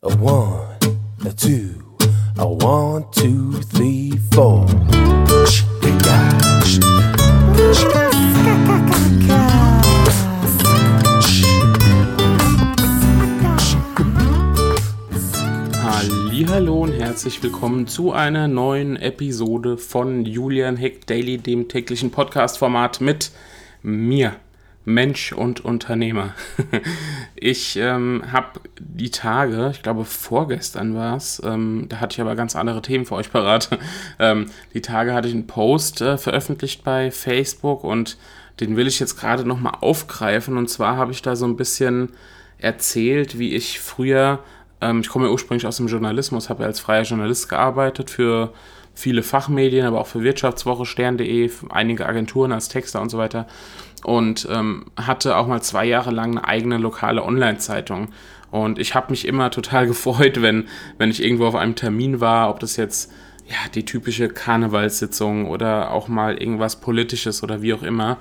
A one, a two, a one, two, three, four. Hallo und herzlich willkommen zu einer neuen Episode von Julian Heck Daily, dem täglichen Podcast-Format mit mir, Mensch und Unternehmer. ich ähm, habe die Tage, ich glaube vorgestern war es, ähm, da hatte ich aber ganz andere Themen für euch parat. ähm, die Tage hatte ich einen Post äh, veröffentlicht bei Facebook und den will ich jetzt gerade nochmal aufgreifen. Und zwar habe ich da so ein bisschen erzählt, wie ich früher, ähm, ich komme ja ursprünglich aus dem Journalismus, habe ja als freier Journalist gearbeitet für viele Fachmedien, aber auch für Wirtschaftswoche, Stern.de, einige Agenturen als Texter und so weiter und ähm, hatte auch mal zwei Jahre lang eine eigene lokale Online-Zeitung. Und ich habe mich immer total gefreut, wenn, wenn ich irgendwo auf einem Termin war, ob das jetzt ja, die typische Karnevalssitzung oder auch mal irgendwas Politisches oder wie auch immer.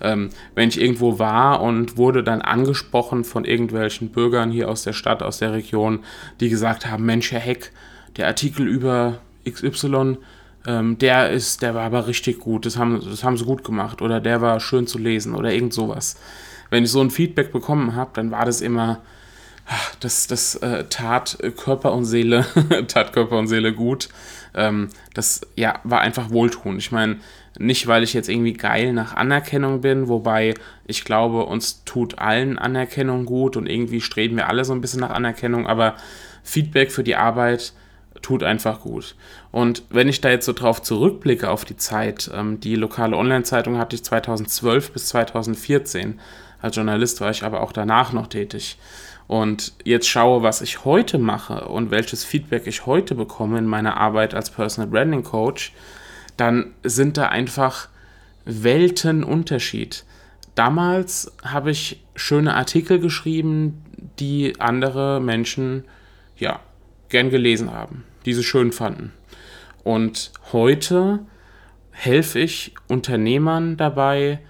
Ähm, wenn ich irgendwo war und wurde dann angesprochen von irgendwelchen Bürgern hier aus der Stadt, aus der Region, die gesagt haben, Mensch, Herr Heck, der Artikel über XY, ähm, der ist, der war aber richtig gut, das haben, das haben sie gut gemacht oder der war schön zu lesen oder irgend sowas. Wenn ich so ein Feedback bekommen habe, dann war das immer, ach, das, das äh, tat Körper und Seele, tat Körper und Seele gut. Ähm, das ja, war einfach wohltun. Ich meine, nicht, weil ich jetzt irgendwie geil nach Anerkennung bin, wobei ich glaube, uns tut allen Anerkennung gut und irgendwie streben wir alle so ein bisschen nach Anerkennung, aber Feedback für die Arbeit tut einfach gut. Und wenn ich da jetzt so drauf zurückblicke auf die Zeit, ähm, die lokale Online-Zeitung hatte ich 2012 bis 2014. Als Journalist war ich aber auch danach noch tätig. Und jetzt schaue, was ich heute mache und welches Feedback ich heute bekomme in meiner Arbeit als Personal Branding Coach, dann sind da einfach Weltenunterschied. Damals habe ich schöne Artikel geschrieben, die andere Menschen ja gern gelesen haben die sie schön fanden. Und heute helfe ich Unternehmern dabei,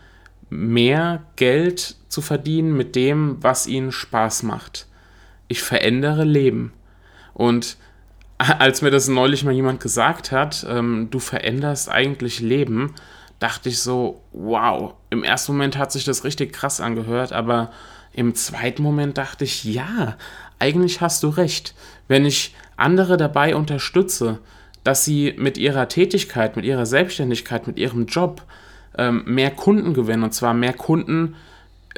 mehr Geld zu verdienen mit dem, was ihnen Spaß macht. Ich verändere Leben. Und als mir das neulich mal jemand gesagt hat, ähm, du veränderst eigentlich Leben, dachte ich so, wow, im ersten Moment hat sich das richtig krass angehört, aber im zweiten Moment dachte ich, ja, eigentlich hast du recht. Wenn ich andere dabei unterstütze, dass sie mit ihrer Tätigkeit, mit ihrer Selbstständigkeit, mit ihrem Job ähm, mehr Kunden gewinnen, und zwar mehr Kunden,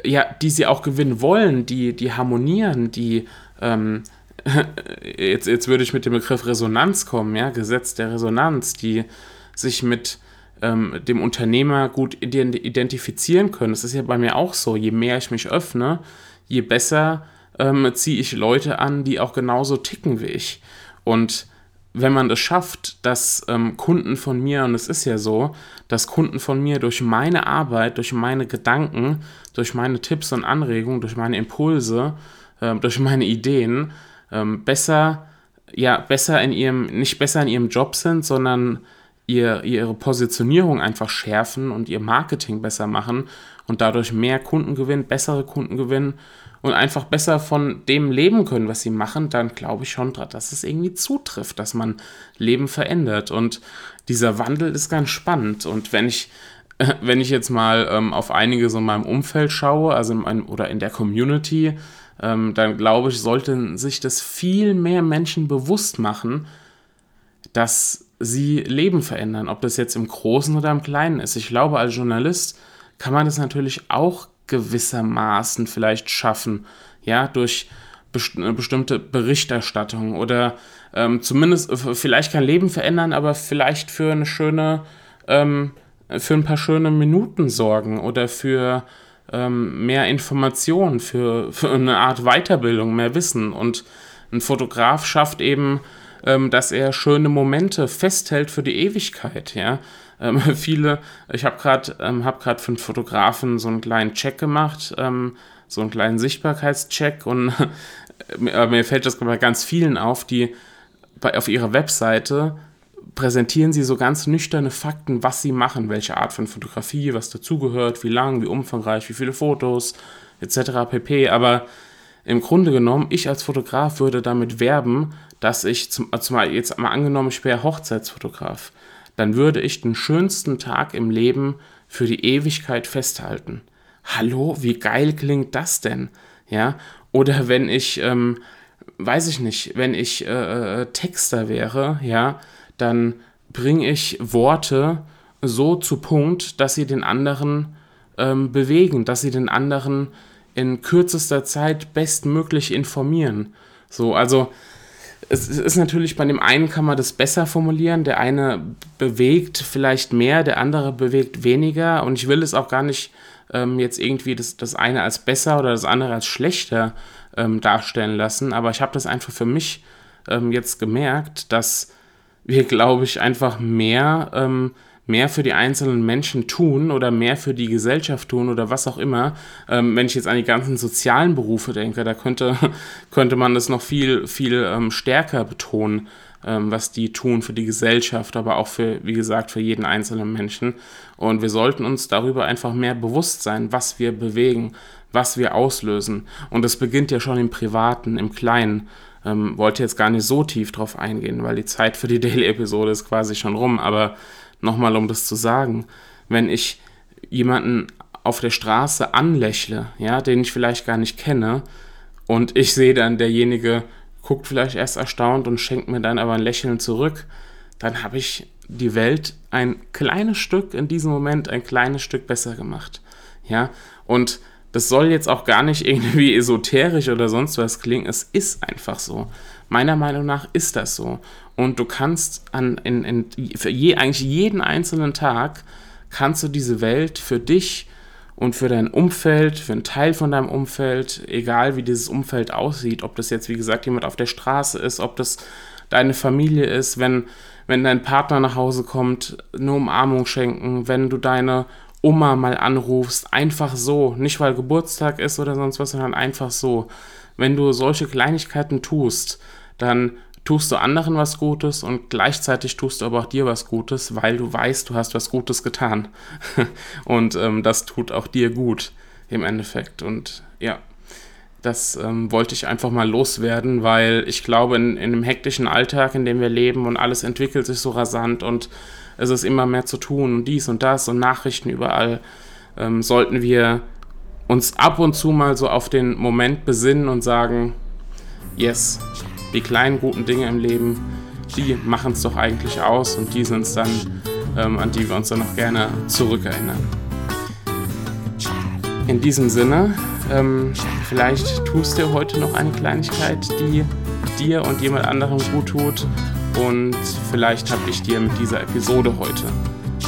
ja, die sie auch gewinnen wollen, die, die harmonieren, die ähm, jetzt, jetzt würde ich mit dem Begriff Resonanz kommen, ja, Gesetz der Resonanz, die sich mit ähm, dem Unternehmer gut identifizieren können. Das ist ja bei mir auch so. Je mehr ich mich öffne, je besser ähm, ziehe ich Leute an, die auch genauso ticken wie ich. Und wenn man es schafft, dass ähm, Kunden von mir, und es ist ja so, dass Kunden von mir durch meine Arbeit, durch meine Gedanken, durch meine Tipps und Anregungen, durch meine Impulse, äh, durch meine Ideen ähm, besser, ja, besser in ihrem, nicht besser in ihrem Job sind, sondern ihr, ihre Positionierung einfach schärfen und ihr Marketing besser machen und dadurch mehr Kunden gewinnen, bessere Kunden gewinnen und einfach besser von dem leben können, was sie machen, dann glaube ich schon, dass es irgendwie zutrifft, dass man Leben verändert. Und dieser Wandel ist ganz spannend. Und wenn ich, wenn ich jetzt mal ähm, auf einige so in meinem Umfeld schaue, also in meinem, oder in der Community, ähm, dann glaube ich, sollten sich das viel mehr Menschen bewusst machen, dass sie Leben verändern, ob das jetzt im Großen oder im Kleinen ist. Ich glaube, als Journalist kann man das natürlich auch gewissermaßen vielleicht schaffen, ja, durch best bestimmte Berichterstattung oder ähm, zumindest äh, vielleicht kein Leben verändern, aber vielleicht für eine schöne, ähm, für ein paar schöne Minuten sorgen oder für ähm, mehr Informationen, für, für eine Art Weiterbildung, mehr Wissen. Und ein Fotograf schafft eben, ähm, dass er schöne Momente festhält für die Ewigkeit, ja. Ähm, viele, ich habe gerade ähm, hab für einen Fotografen so einen kleinen Check gemacht, ähm, so einen kleinen Sichtbarkeitscheck und äh, mir fällt das bei ganz vielen auf, die bei, auf ihrer Webseite präsentieren sie so ganz nüchterne Fakten, was sie machen, welche Art von Fotografie, was dazugehört, wie lang, wie umfangreich, wie viele Fotos, etc. pp. Aber im Grunde genommen, ich als Fotograf würde damit werben, dass ich, zum, also jetzt mal angenommen, ich wäre Hochzeitsfotograf, dann würde ich den schönsten Tag im Leben für die Ewigkeit festhalten. Hallo, wie geil klingt das denn? Ja, oder wenn ich, ähm, weiß ich nicht, wenn ich äh, äh Texter wäre, ja, dann bringe ich Worte so zu Punkt, dass sie den anderen ähm, bewegen, dass sie den anderen in kürzester Zeit bestmöglich informieren. So, also es ist natürlich bei dem einen kann man das besser formulieren, der eine bewegt vielleicht mehr, der andere bewegt weniger und ich will es auch gar nicht ähm, jetzt irgendwie das, das eine als besser oder das andere als schlechter ähm, darstellen lassen, aber ich habe das einfach für mich ähm, jetzt gemerkt, dass wir, glaube ich, einfach mehr ähm, mehr für die einzelnen Menschen tun oder mehr für die Gesellschaft tun oder was auch immer. Ähm, wenn ich jetzt an die ganzen sozialen Berufe denke, da könnte, könnte man das noch viel, viel ähm, stärker betonen, ähm, was die tun für die Gesellschaft, aber auch für, wie gesagt, für jeden einzelnen Menschen. Und wir sollten uns darüber einfach mehr bewusst sein, was wir bewegen, was wir auslösen. Und das beginnt ja schon im Privaten, im Kleinen. Ähm, wollte jetzt gar nicht so tief drauf eingehen, weil die Zeit für die Daily-Episode ist quasi schon rum, aber nochmal um das zu sagen, wenn ich jemanden auf der Straße anlächle, ja, den ich vielleicht gar nicht kenne, und ich sehe dann, derjenige guckt vielleicht erst erstaunt und schenkt mir dann aber ein Lächeln zurück, dann habe ich die Welt ein kleines Stück in diesem Moment ein kleines Stück besser gemacht. Ja, und das soll jetzt auch gar nicht irgendwie esoterisch oder sonst was klingen. Es ist einfach so. Meiner Meinung nach ist das so. Und du kannst an, in, in, für je, eigentlich jeden einzelnen Tag kannst du diese Welt für dich und für dein Umfeld, für einen Teil von deinem Umfeld, egal wie dieses Umfeld aussieht, ob das jetzt, wie gesagt, jemand auf der Straße ist, ob das deine Familie ist, wenn, wenn dein Partner nach Hause kommt, eine Umarmung schenken, wenn du deine Oma mal anrufst, einfach so, nicht weil Geburtstag ist oder sonst was, sondern einfach so. Wenn du solche Kleinigkeiten tust, dann tust du anderen was Gutes und gleichzeitig tust du aber auch dir was Gutes, weil du weißt, du hast was Gutes getan. und ähm, das tut auch dir gut im Endeffekt. Und ja, das ähm, wollte ich einfach mal loswerden, weil ich glaube, in, in dem hektischen Alltag, in dem wir leben und alles entwickelt sich so rasant und es ist immer mehr zu tun und dies und das und Nachrichten überall, ähm, sollten wir uns ab und zu mal so auf den Moment besinnen und sagen, yes, die kleinen guten Dinge im Leben, die machen es doch eigentlich aus und die sind es dann, ähm, an die wir uns dann noch gerne zurückerinnern. In diesem Sinne, ähm, vielleicht tust du heute noch eine Kleinigkeit, die dir und jemand anderem gut tut und vielleicht habe ich dir mit dieser Episode heute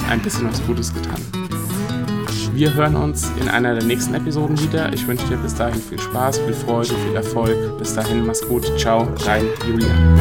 ein bisschen was Gutes getan. Wir hören uns in einer der nächsten Episoden wieder. Ich wünsche dir bis dahin viel Spaß, viel Freude, viel Erfolg. Bis dahin, mach's gut. Ciao, dein Julian.